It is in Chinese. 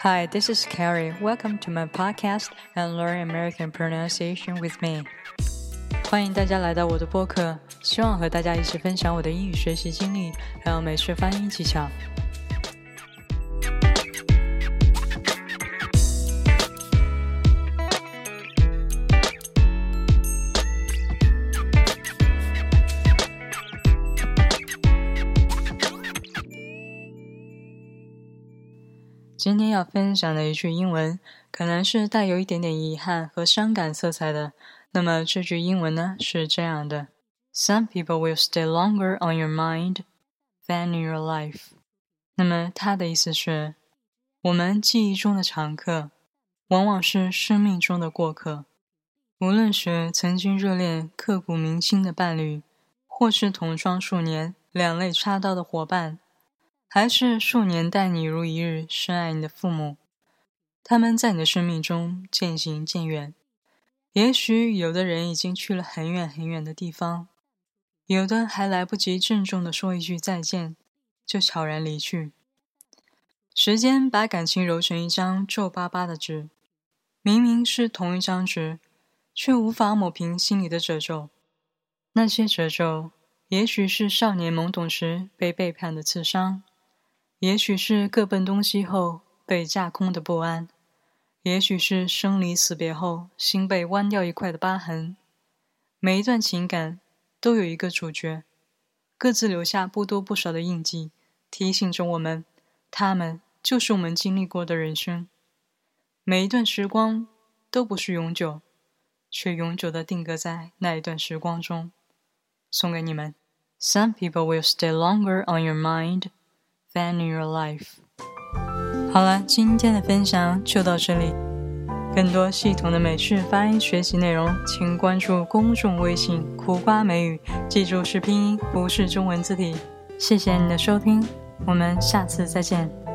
Hi, this is Carrie. Welcome to my podcast and learn American pronunciation with me. 欢迎大家来到我的播客，希望和大家一起分享我的英语学习经历，还有美式发音技巧。 今天要分享的一句英文，可能是带有一点点遗憾和伤感色彩的。那么这句英文呢是这样的：Some people will stay longer on your mind than in your life。那么它的意思是，我们记忆中的常客，往往是生命中的过客。无论是曾经热恋、刻骨铭心的伴侣，或是同窗数年、两肋插刀的伙伴。还是数年待你如一日、深爱你的父母，他们在你的生命中渐行渐远。也许有的人已经去了很远很远的地方，有的还来不及郑重的说一句再见，就悄然离去。时间把感情揉成一张皱巴巴的纸，明明是同一张纸，却无法抹平心里的褶皱。那些褶皱，也许是少年懵懂时被背叛的刺伤。也许是各奔东西后被架空的不安，也许是生离死别后心被剜掉一块的疤痕。每一段情感都有一个主角，各自留下不多不少的印记，提醒着我们，他们就是我们经历过的人生。每一段时光都不是永久，却永久的定格在那一段时光中。送给你们：Some people will stay longer on your mind. Fan in your life。好了，今天的分享就到这里。更多系统的美式发音学习内容，请关注公众微信“苦瓜美语”，记住是拼音，不是中文字体。谢谢你的收听，我们下次再见。